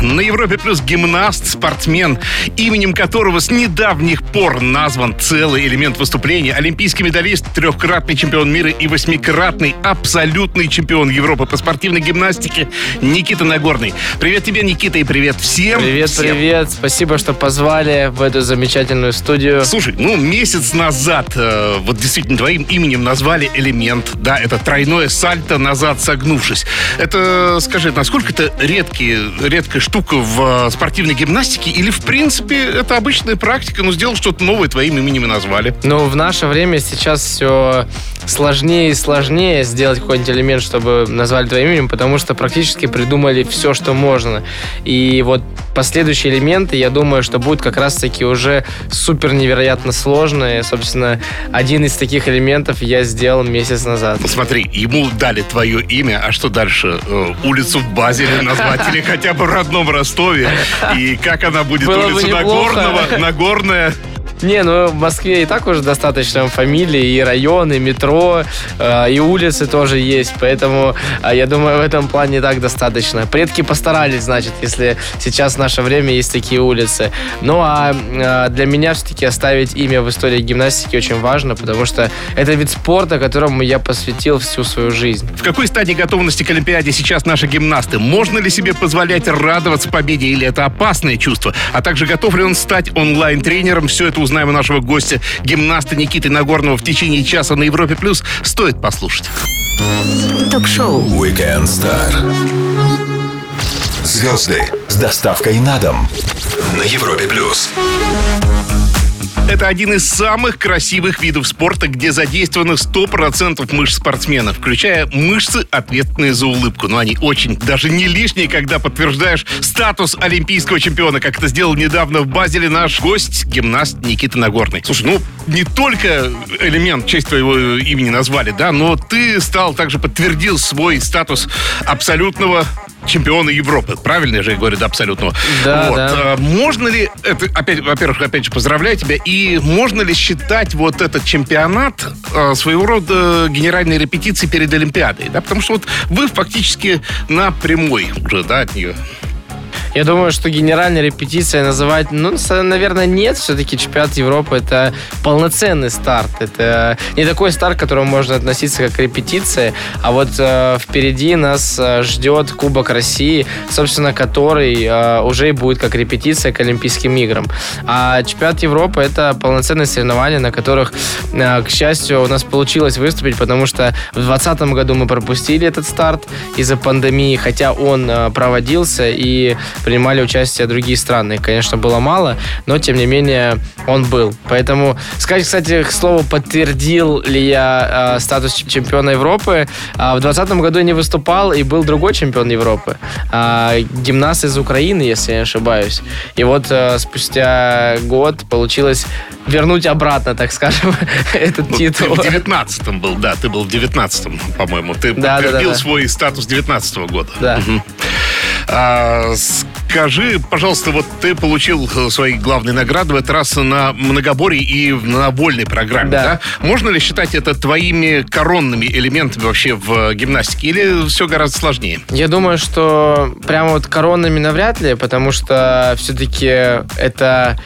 На Европе плюс гимнаст, спортсмен, именем которого с недавних пор назван целый элемент выступления, олимпийский медалист, трехкратный чемпион мира и восьмикратный абсолютный чемпион Европы по спортивной гимнастике Никита Нагорный. Привет тебе, Никита, и привет всем. Привет, всем. привет. Спасибо, что позвали в эту замечательную студию. Слушай, ну, месяц назад э, вот действительно твоим именем назвали элемент, да, это тройное сальто назад согнувшись. Это, скажи, насколько это редкий, редкая штука в э, спортивной гимнастике или, в принципе, это обычная практика, но сделал что-то новое твоим именем и назвали? Ну, в наше время сейчас все сложнее и сложнее сделать какой-нибудь элемент, чтобы назвали твоим именем, потому что практически придумали все, что можно. И вот последующие элементы, я думаю, что будут как раз-таки уже супер невероятно сложные. Собственно, один из таких элементов я сделал месяц назад. Смотри, ему дали твое имя, а что дальше? Э, улицу в Базеле назвать или хотя бы в родном Ростове? И как она будет? Было Улица. Нагорного, Нагорная? Не, ну в Москве и так уже достаточно фамилий, и районы, и метро, э, и улицы тоже есть, поэтому э, я думаю, в этом плане так достаточно. Предки постарались, значит, если сейчас в наше время есть такие улицы. Ну а э, для меня все-таки оставить имя в истории гимнастики очень важно, потому что это вид спорта, которому я посвятил всю свою жизнь. В какой стадии готовности к Олимпиаде сейчас наши гимнасты? Можно ли себе позволять радоваться победе или это опасное чувство? А также готов ли он стать онлайн-тренером? Все это узнаем у нашего гостя, гимнаста Никиты Нагорного в течение часа на Европе+. плюс. Стоит послушать. Ток-шоу Weekend Star. Звезды с доставкой на дом на Европе плюс. Это один из самых красивых видов спорта, где задействовано 100% мышц спортсмена, включая мышцы, ответственные за улыбку. Но они очень даже не лишние, когда подтверждаешь статус олимпийского чемпиона, как это сделал недавно в Базеле наш гость, гимнаст Никита Нагорный. Слушай, ну, не только элемент честь твоего имени назвали, да, но ты стал также подтвердил свой статус абсолютного чемпиона Европы. Правильно я же говорю, до абсолютного. Да, вот. да. А Можно ли, это, опять, во-первых, опять же, поздравляю тебя, и можно ли считать вот этот чемпионат э, своего рода генеральной репетицией перед Олимпиадой? Да? Потому что вот вы фактически на прямой уже, да, от нее. Я думаю, что генеральной репетицией называть, ну, наверное, нет. Все-таки чемпионат Европы это полноценный старт. Это не такой старт, к которому можно относиться как к репетиции. А вот э, впереди нас э, ждет Кубок России, собственно, который э, уже и будет как репетиция к Олимпийским играм. А чемпионат Европы это полноценные соревнования, на которых, э, к счастью, у нас получилось выступить, потому что в 2020 году мы пропустили этот старт из-за пандемии, хотя он э, проводился и принимали участие другие страны. Их, конечно, было мало, но тем не менее он был. Поэтому сказать, кстати, к слову, подтвердил ли я э, статус чемпиона Европы. А в 2020 году я не выступал, и был другой чемпион Европы. А, гимнаст из Украины, если я не ошибаюсь. И вот э, спустя год получилось вернуть обратно, так скажем, этот Ну, ты титул. в 19-м был, да, ты был в 19-м, по-моему. Ты Да, подтвердил да, да. свой статус 19 года. Да. Мгм. А, скажи, пожалуйста, вот ты получил э, свои главные награды в этот раз на многоборье и на вольной программе, да. Да. Можно ли считать это твоими коронными элементами вообще в гимнастике? Или все гораздо сложнее? Я думаю, что прямо вот коронами навряд ли, потому что все-таки это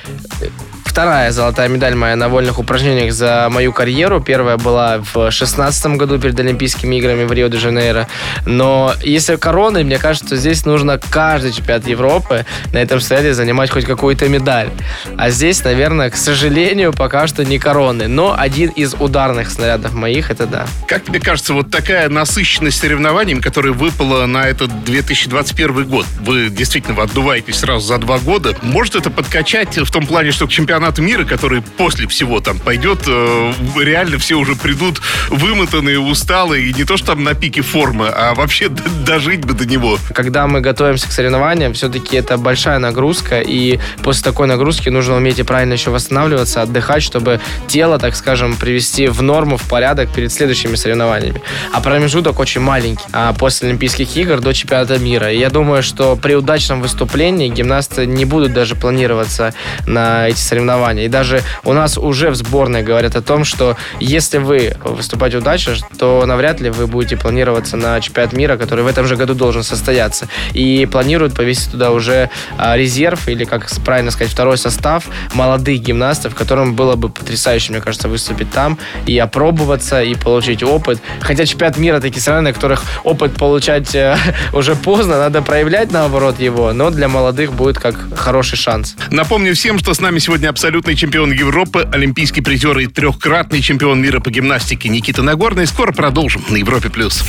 вторая золотая медаль моя на вольных упражнениях за мою карьеру. Первая была в шестнадцатом году перед Олимпийскими играми в Рио-де-Жанейро. Но если короны, мне кажется, что здесь нужно каждый чемпионат Европы на этом снаряде занимать хоть какую-то медаль. А здесь, наверное, к сожалению, пока что не короны. Но один из ударных снарядов моих, это да. Как тебе кажется, вот такая насыщенность соревнованиями, которая выпала на этот 2021 год, вы действительно отдуваетесь сразу за два года, может это подкачать в том плане, что к чемпионату мира, который после всего там пойдет, э, реально все уже придут вымотанные, усталые, и не то, что там на пике формы, а вообще дожить бы до него. Когда мы готовимся к соревнованиям, все-таки это большая нагрузка, и после такой нагрузки нужно уметь и правильно еще восстанавливаться, отдыхать, чтобы тело, так скажем, привести в норму, в порядок перед следующими соревнованиями. А промежуток очень маленький, а после Олимпийских игр до чемпионата мира. И я думаю, что при удачном выступлении гимнасты не будут даже планироваться на эти соревнования соревнования. И даже у нас уже в сборной говорят о том, что если вы выступаете удачно, то навряд ли вы будете планироваться на чемпионат мира, который в этом же году должен состояться. И планируют повесить туда уже а, резерв, или, как правильно сказать, второй состав молодых гимнастов, которым было бы потрясающе, мне кажется, выступить там и опробоваться, и получить опыт. Хотя чемпионат мира такие страны, на которых опыт получать э, уже поздно, надо проявлять, наоборот, его, но для молодых будет как хороший шанс. Напомню всем, что с нами сегодня абсолютный чемпион Европы, олимпийский призер и трехкратный чемпион мира по гимнастике Никита Нагорный. Скоро продолжим на Европе+. плюс.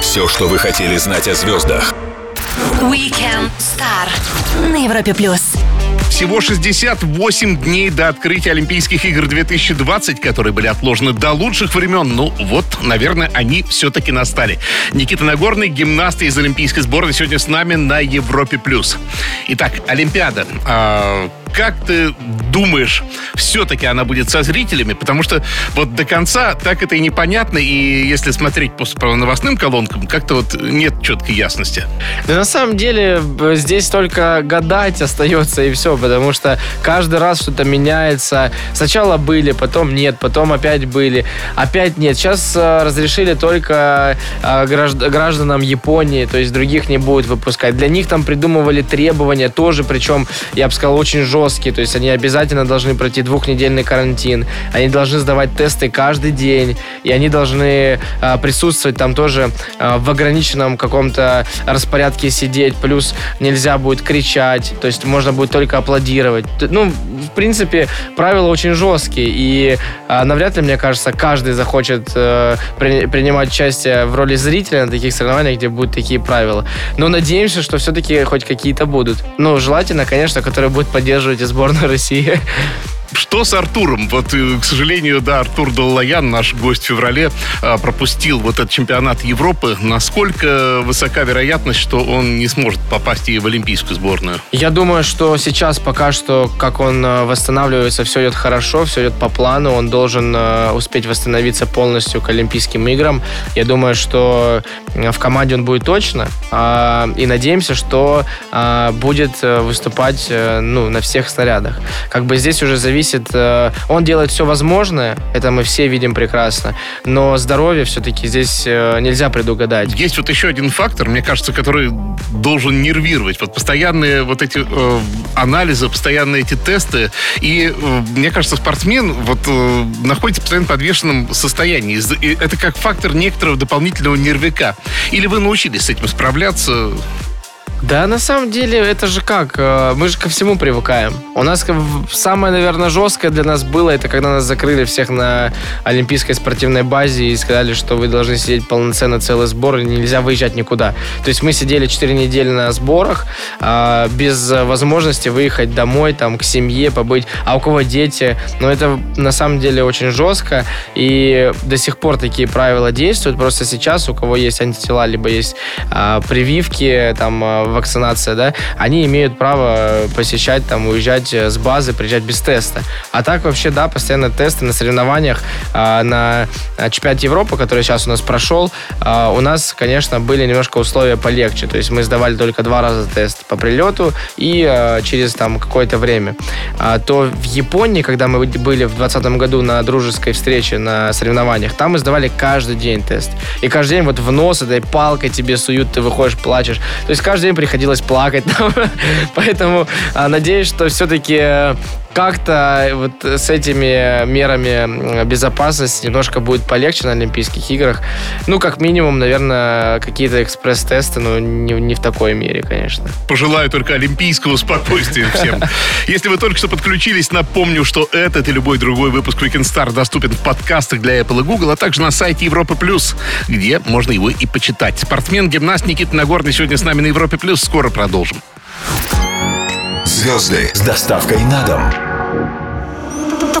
Все, что вы хотели знать о звездах. Weekend Star на Европе плюс. Всего 68 дней до открытия Олимпийских игр 2020, которые были отложены до лучших времен. Ну вот, наверное, они все-таки настали. Никита Нагорный, гимнаст из Олимпийской сборной, сегодня с нами на Европе+. плюс. Итак, Олимпиада. А, как ты думаешь, все-таки она будет со зрителями? Потому что вот до конца так это и непонятно, и если смотреть по новостным колонкам, как-то вот нет четкой ясности. Да на самом деле здесь только гадать остается и все, потому что каждый раз что-то меняется. Сначала были, потом нет, потом опять были, опять нет. Сейчас э, разрешили только э, гражданам Японии, то есть других не будет выпускать. Для них там придумывали требования тоже, причем, я бы сказал, очень жесткие, то есть они обязательно должны пройти двухнедельный карантин, они должны сдавать тесты каждый день, и они должны а, присутствовать там тоже в ограниченном каком-то распорядке сидеть, плюс нельзя будет кричать, то есть можно будет только аплодировать. Ну, в принципе, правила очень жесткие, и а, навряд ли, мне кажется, каждый захочет а, при, принимать участие в роли зрителя на таких соревнованиях, где будут такие правила. Но надеемся, что все-таки хоть какие-то будут. Ну, желательно, конечно, которые будут поддерживать поддерживаете сборную России. Что с Артуром? Вот, э, к сожалению, да, Артур Даллаян, наш гость в феврале, а, пропустил вот этот чемпионат Европы. Насколько высока вероятность, что он не сможет попасть и в олимпийскую сборную? Я думаю, что сейчас пока что, как он э, восстанавливается, все идет хорошо, все идет по плану. Он должен э, успеть восстановиться полностью к Олимпийским играм. Я думаю, что в команде он будет точно. А, и надеемся, что а, будет выступать ну, на всех снарядах. Как бы здесь уже зависит зависит... Э, он делает все возможное, это мы все видим прекрасно, но здоровье все-таки здесь э, нельзя предугадать. Есть вот еще один фактор, мне кажется, который должен нервировать. Вот постоянные вот эти э, анализы, постоянные эти тесты. И мне кажется, спортсмен вот находится в постоянно подвешенном состоянии. Это как фактор некоторого дополнительного нервика. Или вы научились с этим справляться? Да, на самом деле, это же как? Э, мы же ко всему привыкаем. У нас самое, наверное, жесткое для нас было, это когда нас закрыли всех на Олимпийской спортивной базе и сказали, что вы должны сидеть полноценно целый сбор, и нельзя выезжать никуда. То есть мы сидели 4 недели на сборах, а, без возможности выехать домой, там, к семье, побыть. А у кого дети? Но это на самом деле очень жестко, и до сих пор такие правила действуют. Просто сейчас у кого есть антитела, либо есть а, прививки, там, а, вакцинация, да, они имеют право посещать, там, уезжать с базы, приезжать без теста. А так вообще, да, постоянно тесты на соревнованиях, а, на чемпионате Европы, который сейчас у нас прошел, а, у нас, конечно, были немножко условия полегче. То есть мы сдавали только два раза тест по прилету и а, через там какое-то время. То в Японии, когда мы были в 2020 году на дружеской встрече на соревнованиях, там мы сдавали каждый день тест. И каждый день вот в нос этой палкой тебе суют, ты выходишь, плачешь. То есть каждый день приходилось плакать. Поэтому а, надеюсь, что все-таки э, как-то вот с этими мерами безопасности немножко будет полегче на Олимпийских играх. Ну, как минимум, наверное, какие-то экспресс-тесты, но не, не в такой мере, конечно. Пожелаю только олимпийского спокойствия всем. Если вы только что подключились, напомню, что этот и любой другой выпуск Weekend Star доступен в подкастах для Apple и Google, а также на сайте Европы Плюс, где можно его и почитать. Спортсмен-гимнаст Никита Нагорный сегодня с нами на Европе Плюс. Скоро продолжим. Звезды с доставкой на дом.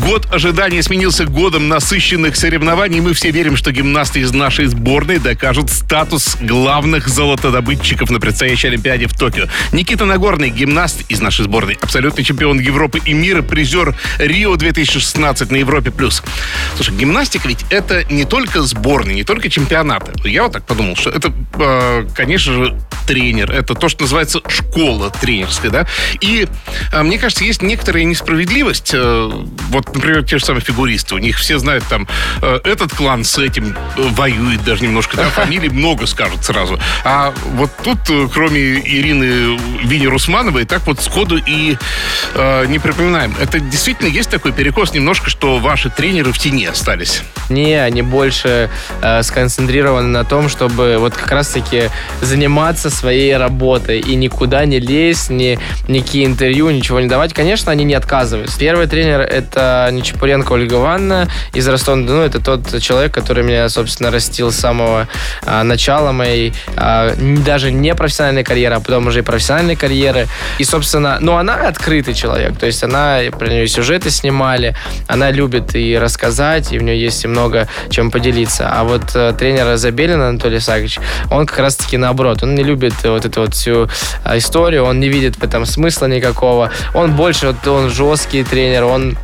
Год ожидания сменился годом насыщенных соревнований. Мы все верим, что гимнасты из нашей сборной докажут статус главных золотодобытчиков на предстоящей Олимпиаде в Токио. Никита Нагорный, гимнаст из нашей сборной, абсолютный чемпион Европы и мира, призер Рио 2016 на Европе+. плюс. Слушай, гимнастика ведь это не только сборные, не только чемпионаты. Я вот так подумал, что это, э, конечно же, тренер. Это то, что называется школа тренерская, да. И э, мне кажется, есть некоторая несправедливость. Э, вот, например, те же самые фигуристы. У них все знают там, этот клан с этим воюет даже немножко, да, фамилий много скажут сразу. А вот тут, кроме Ирины Вини Русмановой, так вот сходу и э, не припоминаем. Это действительно есть такой перекос немножко, что ваши тренеры в тени остались? Не, они больше э, сконцентрированы на том, чтобы вот как раз-таки заниматься своей работой и никуда не лезть, ни, никакие интервью, ничего не давать. Конечно, они не отказываются. Первый тренер — это Нечапуренко Ольга Ивановна из. Ну, это тот человек, который меня, собственно, растил с самого э, начала моей э, даже не профессиональной карьеры, а потом уже и профессиональной карьеры. И, собственно, ну, она открытый человек. То есть она, про нее сюжеты снимали, она любит и рассказать, и у нее есть и много чем поделиться. А вот э, тренер Забелин Анатолий Сакович, он как раз-таки наоборот, он не любит вот эту вот всю э, историю, он не видит в этом смысла никакого. Он больше, вот, он жесткий тренер, он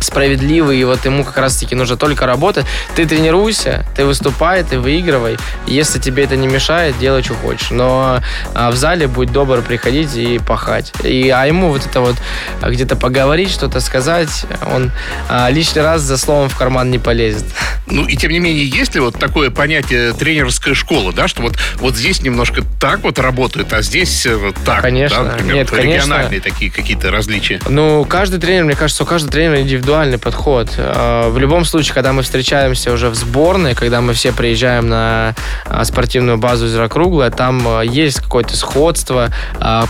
справедливый, и вот ему как раз-таки нужно только работать. Ты тренируйся, ты выступай, ты выигрывай. Если тебе это не мешает, делай, что хочешь. Но а, в зале будь добр приходить и пахать. И, а ему вот это вот а, где-то поговорить, что-то сказать, он а, лишний раз за словом в карман не полезет. Ну и тем не менее, есть ли вот такое понятие тренерская школа, да, что вот, вот здесь немножко так вот работает, а здесь э, вот так. Конечно. Да, например, Нет, региональные конечно. такие какие-то различия. Ну, каждый тренер, мне кажется, у каждого тренера индивидуальный подход. А, в любом случае, когда мы встречаемся уже в сборной, когда мы все приезжаем на а, спортивную базу Зерокруглая, там а, есть какое-то сходство,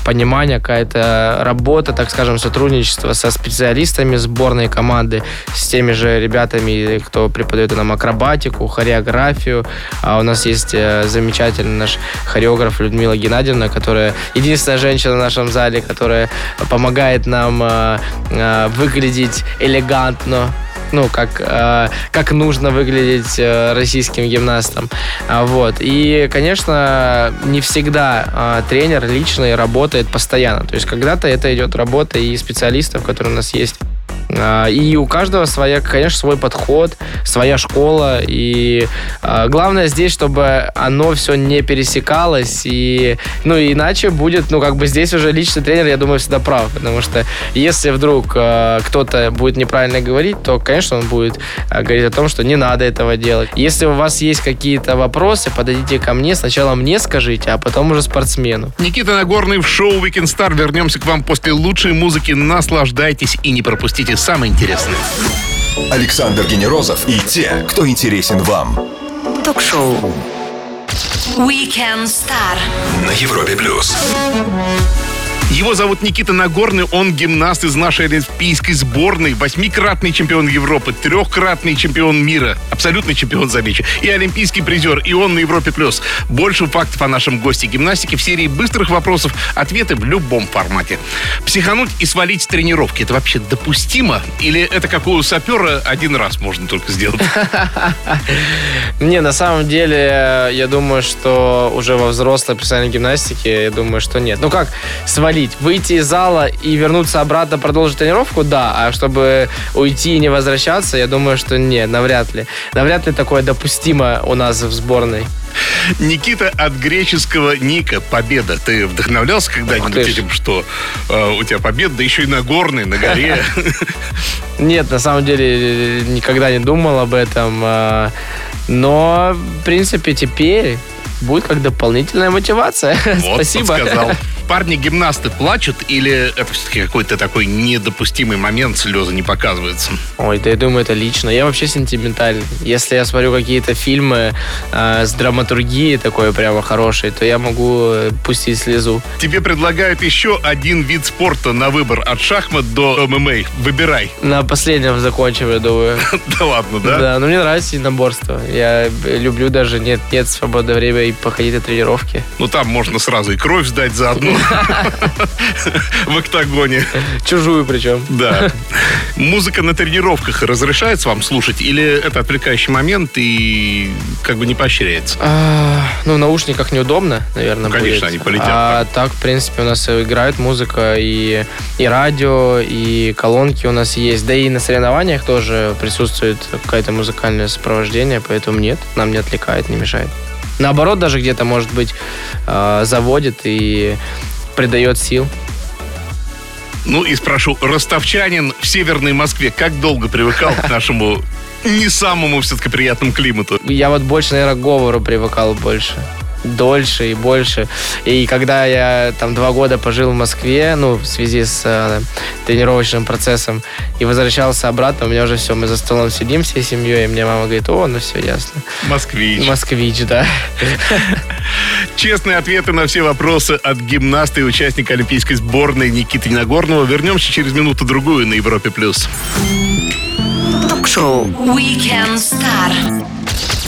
понимание, какая-то работа, так скажем, сотрудничество со специалистами сборной команды, с теми же ребятами, кто преподает нам акробатику, хореографию. У нас есть э, замечательный наш хореограф Людмила Геннадьевна, которая единственная женщина в нашем зале, которая помогает нам выглядеть элегантно, ну, как, э, как нужно выглядеть э, российским гимнастам. А, вот. И, конечно, не всегда э, тренер личный работает постоянно. То есть когда-то это идет работа и специалистов, которые у нас есть и у каждого своя, конечно, свой подход, своя школа. И а, главное здесь, чтобы оно все не пересекалось. И, ну, иначе будет, ну, как бы здесь уже личный тренер, я думаю, всегда прав. Потому что если вдруг а, кто-то будет неправильно говорить, то, конечно, он будет говорить о том, что не надо этого делать. Если у вас есть какие-то вопросы, подойдите ко мне. Сначала мне скажите, а потом уже спортсмену. Никита Нагорный в шоу Weekend Star. Вернемся к вам после лучшей музыки. Наслаждайтесь и не пропустите самое интересное. Александр Генерозов и те, кто интересен вам. Ток-шоу Weekend Star На Европе плюс. Его зовут Никита Нагорный, он гимнаст из нашей олимпийской сборной, восьмикратный чемпион Европы, трехкратный чемпион мира, абсолютный чемпион, замечу, и олимпийский призер, и он на Европе+. плюс. Больше фактов о нашем госте гимнастики в серии быстрых вопросов, ответы в любом формате. Психануть и свалить с тренировки, это вообще допустимо? Или это как у сапера один раз можно только сделать? Не, на самом деле, я думаю, что уже во взрослой профессиональной гимнастике, я думаю, что нет. Ну как, свалить свалить. Выйти из зала и вернуться обратно, продолжить тренировку, да. А чтобы уйти и не возвращаться, я думаю, что нет, навряд ли. Навряд ли такое допустимо у нас в сборной. Никита от греческого Ника. Победа. Ты вдохновлялся когда-нибудь этим, что э, у тебя победа, да еще и на горной, на горе? Нет, на самом деле никогда не думал об этом. Э, но, в принципе, теперь будет как дополнительная мотивация. Вот, Спасибо. Подсказал парни-гимнасты плачут или это все-таки какой-то такой недопустимый момент, слезы не показываются? Ой, да я думаю, это лично. Я вообще сентиментальный. Если я смотрю какие-то фильмы э, с драматургией такой прямо хорошей, то я могу э, пустить слезу. Тебе предлагают еще один вид спорта на выбор от шахмат до ММА. Выбирай. На последнем закончим, я думаю. Да ладно, да? Да, но мне нравится единоборство. Я люблю даже нет, нет свободное время и походить на тренировки. Ну там можно сразу и кровь сдать заодно. в октагоне. Чужую причем. Да. Музыка на тренировках разрешается вам слушать или это отвлекающий момент и как бы не поощряется? А, ну, в наушниках неудобно, наверное, конечно, они полетят А так, в принципе, у нас играет музыка и, и радио, и колонки у нас есть. Да и на соревнованиях тоже присутствует какое-то музыкальное сопровождение, поэтому нет, нам не отвлекает, не мешает. Наоборот, даже где-то, может быть, а, заводит и придает сил. Ну и спрошу, ростовчанин в Северной Москве как долго привыкал к нашему не самому все-таки приятному климату? Я вот больше, наверное, к говору привыкал больше. Дольше и больше. И когда я там два года пожил в Москве, ну, в связи с э, тренировочным процессом, и возвращался обратно, у меня уже все, мы за столом сидим всей семьей, и мне мама говорит, о, ну все, ясно. Москвич. Москвич, да. Честные ответы на все вопросы от гимнаста и участника олимпийской сборной Никиты Нагорного. Вернемся через минуту-другую на Европе+. плюс. Ток-шоу Weekend Star.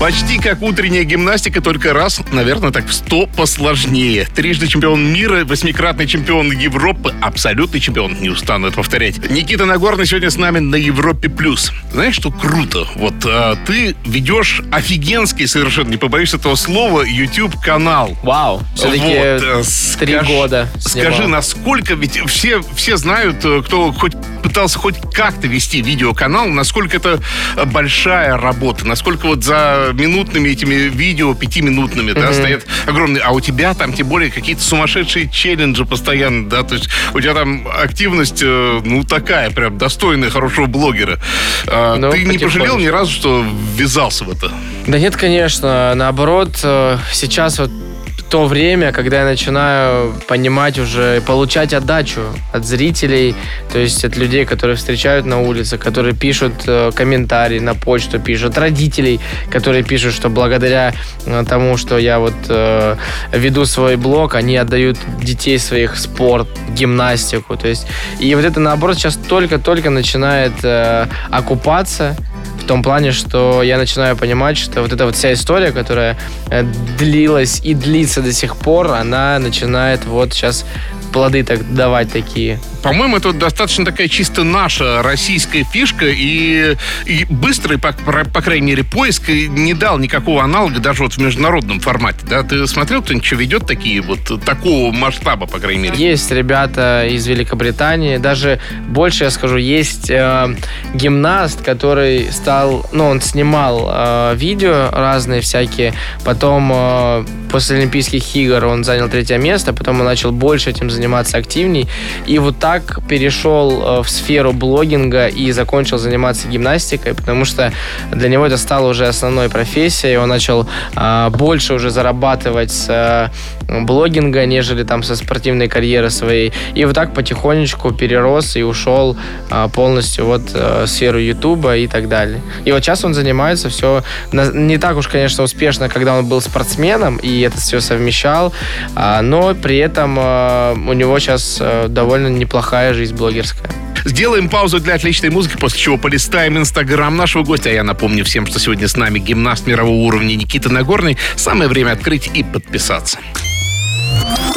Почти как утренняя гимнастика, только раз, наверное, так в сто посложнее. Трижды чемпион мира, восьмикратный чемпион Европы, абсолютный чемпион, не устану это повторять. Никита Нагорный сегодня с нами на Европе+. плюс. Знаешь, что круто? Вот а, ты ведешь офигенский, совершенно не побоюсь этого слова, YouTube-канал. Вау. Все-таки Вот, э, три года Скажи, насколько, ведь все, все знают, э, кто хоть пытался хоть как-то вести видеоканал, насколько это большая работа, насколько вот за минутными этими видео, пятиминутными, да, стоят огромные, а у тебя там тем более какие-то сумасшедшие челленджи постоянно, да, то есть у тебя там активность, э, ну, такая, прям достойная хорошего блогера. А, Ну, Ты не пожалел ни разу, что ввязался в это? Да нет, конечно. Наоборот, э, сейчас вот то время, когда я начинаю понимать уже, получать отдачу от зрителей, то есть от людей, которые встречают на улице, которые пишут э, комментарии на почту, пишут родителей, которые пишут, что благодаря э, тому, что я вот э, веду свой блог, они отдают детей своих спорт, гимнастику, то есть и вот это наоборот сейчас только-только начинает э, окупаться в том плане, что я начинаю понимать, что вот эта вот вся история, которая э, длилась и длится до сих пор, она начинает вот сейчас плоды так давать такие. По-моему, это достаточно такая чисто наша российская фишка, и, и быстрый, по, по- по крайней мере, поиск не дал никакого аналога даже вот в международном формате. Да? Ты смотрел, кто-нибудь что ведет такие вот такого масштаба, по крайней мере? Есть ребята из Великобритании, даже больше я скажу, есть э, гимнаст, который стал, ну, он снимал э, видео разные всякие, потом э, после Олимпийских игр он занял третье место, потом он начал больше этим заниматься активней, и вот так перешел э, в сферу блогинга и закончил заниматься гимнастикой, потому что для него это стало уже основной профессией, он начал э, больше уже зарабатывать с э, блогинга, нежели там со спортивной карьеры своей. И вот так потихонечку перерос и ушел а, полностью вот э, в сферу Ютуба и так далее. И вот сейчас он занимается все не так уж, конечно, успешно, когда он был спортсменом и это все совмещал, а, но при этом а, у него сейчас э, довольно неплохая жизнь блогерская. Сделаем паузу для отличной музыки, после чего полистаем инстаграм нашего гостя. А я напомню всем, что сегодня с нами гимнаст мирового уровня Никита Нагорный. Самое время открыть и подписаться.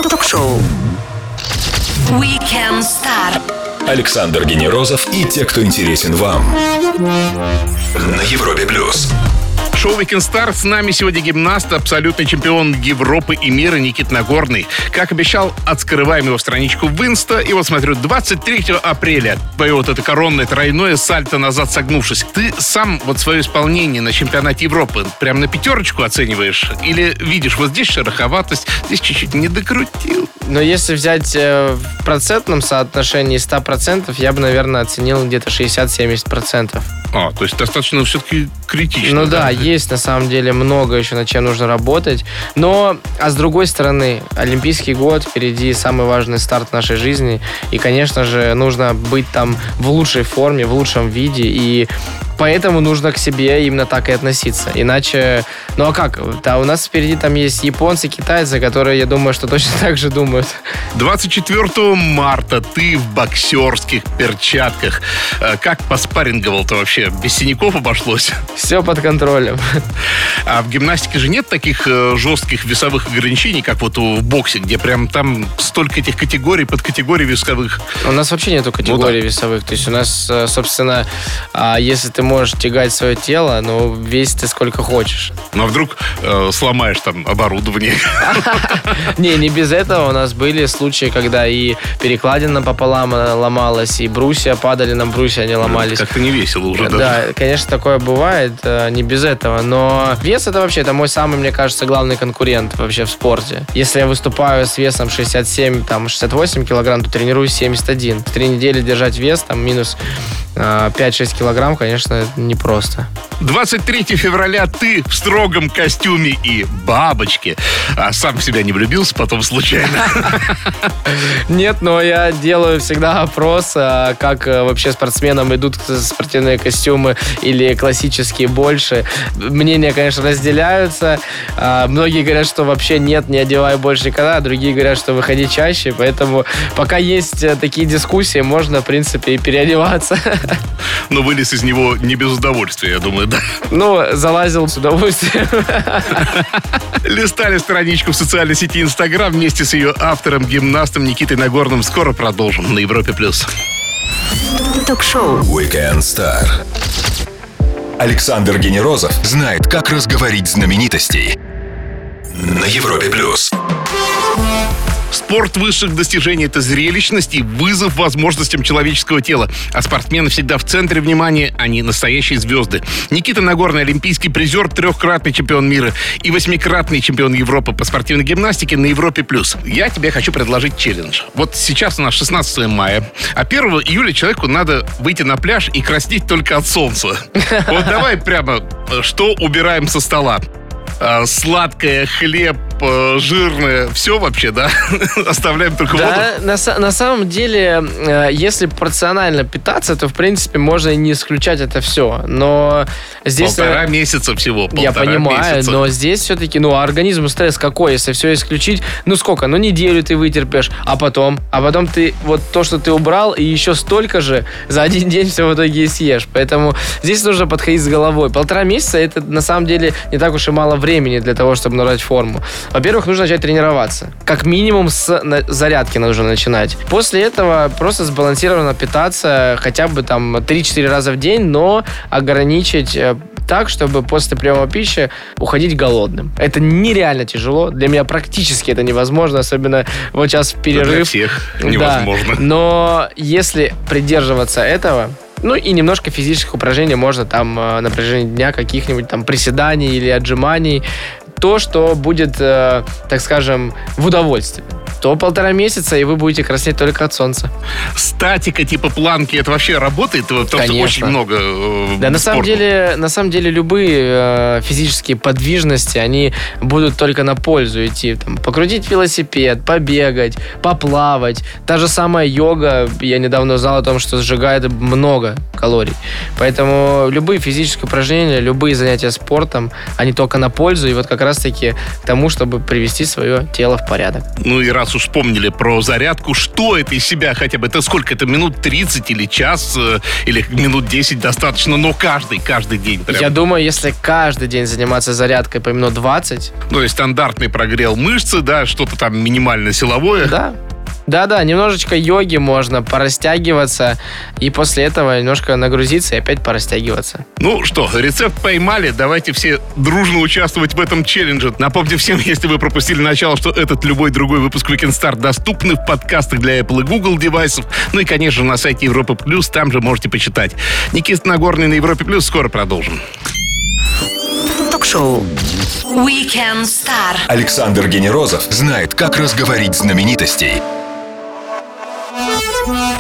Ток-шоу Weekend Star. Александр Генерозов и те, кто интересен вам. На Европе плюс. Шоу Weekend Star. С нами сегодня гимнаст, абсолютный чемпион Европы и мира Никит Нагорный. Как обещал, открываем его страничку в Инста. И вот смотрю, 23 апреля твое вот это коронное тройное сальто назад согнувшись. Ты сам вот свое исполнение на чемпионате Европы прям на пятерочку оцениваешь? Или видишь, вот здесь шероховатость, здесь чуть-чуть не докрутил? Но если взять э, в процентном соотношении 100%, я бы, наверное, оценил где-то 60-70%. А, то есть достаточно все-таки критично. Ну да, есть на самом деле много еще над чем нужно работать. Но, а с другой стороны, Олимпийский год, впереди самый важный старт нашей жизни. И, конечно же, нужно быть там в лучшей форме, в лучшем виде. И Поэтому нужно к себе именно так и относиться. Иначе, ну а как? Да, у нас впереди там есть японцы, китайцы, которые, я думаю, что точно так же думают. 24 марта ты в боксерских перчатках. Э, Как поспарринговал-то вообще? Без синяков обошлось? Все под контролем. А в гимнастике же нет таких э, жестких весовых ограничений, как вот в боксе, где прям там столько этих категорий, подкатегорий весовых. У нас вообще нету категорий весовых. То есть у нас, э, собственно, а, если ты можешь тягать свое тело, ну, весь ты сколько хочешь. Ну а вдруг э, сломаешь там оборудование? Не, не без этого. У нас были случаи, когда и перекладина пополам э, ломалась, и брусья падали на брусья, они ломались. Как-то не весело уже даже. Да, конечно, такое бывает, э, не без этого. Но вес это вообще, это мой самый, мне кажется, главный конкурент вообще в спорте. Если я выступаю с весом 67, там, 68 килограмм, то тренируюсь 71. В три недели держать вес, там, минус э, 5-6 килограмм, конечно, непросто. 23 февраля ты в строгом костюме и бабочке. А сам в себя не влюбился потом случайно. Нет, но я делаю всегда опрос, а, как э, вообще спортсменам идут спортивные костюмы или классические больше. Мнения, конечно, разделяются. А, Многие говорят, что вообще нет, не одевай больше никогда, а другие говорят, что выходи чаще. Поэтому пока есть э, такие дискуссии, можно, в принципе, и переодеваться. Но вылез из него не без удовольствия, я думаю, да. Ну, залазил с удовольствием. Листали страничку в социальной сети Инстаграм вместе с ее автором, гимнастом Никитой Нагорным. Скоро продолжим на Европе+. плюс. Ток-шоу. Weekend Star. Александр Генерозов знает, как разговорить знаменитостей. На Европе плюс. Спорт высших достижений – это зрелищность и вызов возможностям человеческого тела. А спортсмены всегда в центре внимания, они настоящие звезды. Никита Нагорный – олимпийский призер, трехкратный чемпион мира и восьмикратный чемпион Европы по спортивной гимнастике на Европе+. плюс. Я тебе хочу предложить челлендж. Вот сейчас у нас 16 мая, а 1 июля человеку надо выйти на пляж и краснеть только от солнца. Вот давай прямо, э, что убираем со стола? А, Сладкое, хлеб, жирное, все вообще, да? Оставляем только воду. Да, на, са- на самом деле, э, если порционально питаться, то, в принципе, можно и не исключать это все. Но здесь... Полтора э, месяца всего. Я полтора понимаю, месяца. но здесь все-таки, ну, организму стресс какой, если все исключить? Ну, сколько? Ну, неделю ты вытерпишь, а потом? А потом ты вот то, что ты убрал, и еще столько же за один день все в итоге и съешь. Поэтому здесь нужно подходить с головой. Полтора месяца это на самом деле не так уж и мало времени для того, чтобы набрать форму. Во-первых, нужно начать тренироваться. Как минимум с зарядки нужно начинать. После этого просто сбалансированно питаться хотя бы там 3-4 раза в день, но ограничить э, так, чтобы после приема пищи уходить голодным. Это нереально тяжело. Для меня практически это невозможно, особенно вот сейчас в Да перерыв. Для всех Да. невозможно. Но если придерживаться этого, ну и немножко физических упражнений можно там э, на протяжении дня каких-нибудь там приседаний или отжиманий, то, что будет, э, так скажем, в удовольствие. То полтора месяца, и вы будете краснеть только от солнца. Статика типа планки, это вообще работает? Потому что Конечно. очень много э, Да, на самом деле, на самом деле любые э, физические подвижности, они будут только на пользу идти. Там, покрутить велосипед, побегать, поплавать. Та же самая йога, я недавно узнал о том, что сжигает много калорий. Поэтому любые физические упражнения, любые занятия спортом, они только на пользу и вот как раз-таки к тому, чтобы привести свое тело в порядок. Ну и раз уж вспомнили про зарядку, что это из себя хотя бы? Это сколько? Это минут 30 или час? э, Или минут 10 достаточно? Но каждый, каждый день прям. Я думаю, если каждый день заниматься зарядкой по минут 20, Ну и стандартный прогрел мышцы, да, что-то там минимально силовое. Да. Да-да, немножечко йоги можно, порастягиваться, и после этого немножко нагрузиться и опять порастягиваться. Ну что, рецепт поймали. Давайте все дружно участвовать в этом челлендже. Напомню всем, если вы пропустили начало, что этот любой другой выпуск Weekend Star доступны в подкастах для Apple и Google девайсов. Ну и, конечно, на сайте Европы Плюс, там же можете почитать. Никита Нагорный на Европе Плюс. Скоро продолжим. Ток-шоу. Weekend Star. Александр Генерозов знает, как разговорить знаменитостей.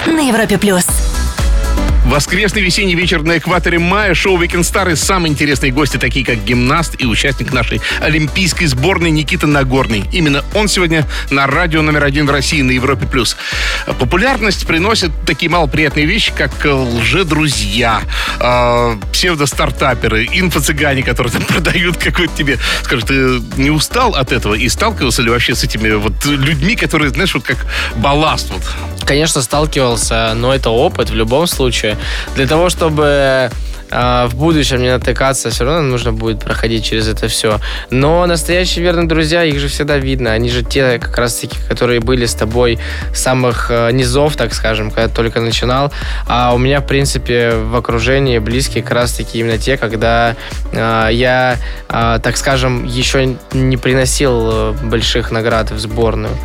На Европе плюс. Воскресный весенний вечер на экваторе мая. Шоу Weekend Star и самые интересные гости, такие как гимнаст и участник нашей олимпийской сборной Никита Нагорный. Именно он сегодня на радио номер один в России на Европе+. плюс. Популярность приносит такие малоприятные вещи, как лже-друзья, э, псевдо-стартаперы, инфо-цыгане, которые там продают какой-то тебе... Скажи, ты не устал от этого и сталкивался ли вообще с этими вот людьми, которые, знаешь, вот как балласт вот? Конечно, сталкивался, но это опыт в любом случае. Для того, чтобы в будущем не натыкаться, все равно нужно будет проходить через это все. Но настоящие верные друзья, их же всегда видно. Они же те, как раз таки, которые были с тобой с самых э, низов, так скажем, когда только начинал. А у меня, в принципе, в окружении близкие как раз таки именно те, когда э, я, э, так скажем, еще не приносил больших наград в сборную.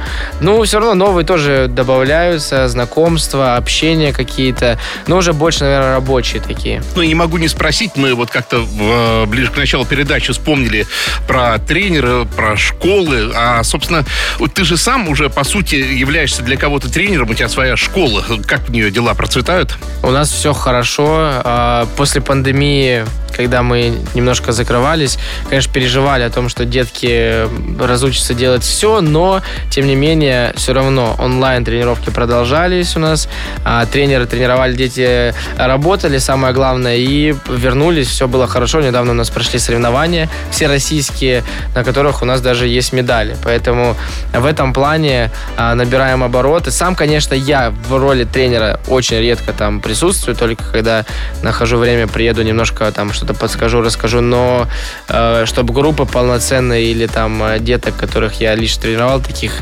Ну, все равно новые тоже добавляются, знакомства, общения какие-то, но уже больше, наверное, рабочие такие. Ну, не могу могу не спросить. Мы вот как-то э, ближе к началу передачи вспомнили про тренера, про школы. А, собственно, вот ты же сам уже, по сути, являешься для кого-то тренером. У тебя своя школа. Как в нее дела процветают? У нас все хорошо. А, после пандемии когда мы немножко закрывались, конечно, переживали о том, что детки разучатся делать все, но, тем не менее, все равно онлайн-тренировки продолжались у нас, а тренеры тренировали, дети работали, самое главное, и вернулись, все было хорошо. Недавно у нас прошли соревнования, все российские, на которых у нас даже есть медали. Поэтому в этом плане а, набираем обороты. Сам, конечно, я в роли тренера очень редко там присутствую, только когда нахожу время, приеду немножко там что-то подскажу, расскажу, но э, чтобы группа полноценная или там э, деток, которых я лично тренировал, таких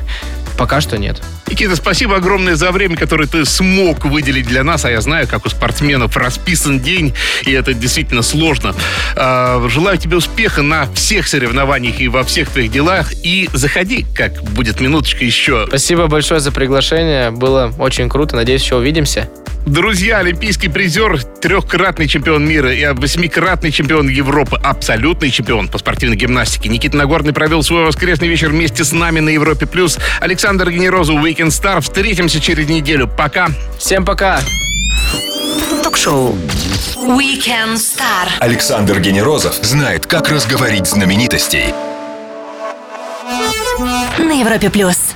пока что нет. Никита, спасибо огромное за время, которое ты смог выделить для нас. А я знаю, как у спортсменов расписан день, и это действительно сложно. Э, желаю тебе успеха на всех соревнованиях и во всех твоих делах. И заходи, как будет минуточка еще. Спасибо большое за приглашение. Было очень круто. Надеюсь, еще увидимся. Друзья, олимпийский призер, трехкратный чемпион мира и восьмикратный чемпион Европы, абсолютный чемпион по спортивной гимнастике. Никита Нагорный провел свой воскресный вечер вместе с нами на Европе+. плюс. Александр Генерозов, Weekend Star. Встретимся через неделю. Пока. Всем пока. Ток-шоу Weekend Star. Александр Генерозов знает, как разговорить знаменитостей. На Европе+. плюс.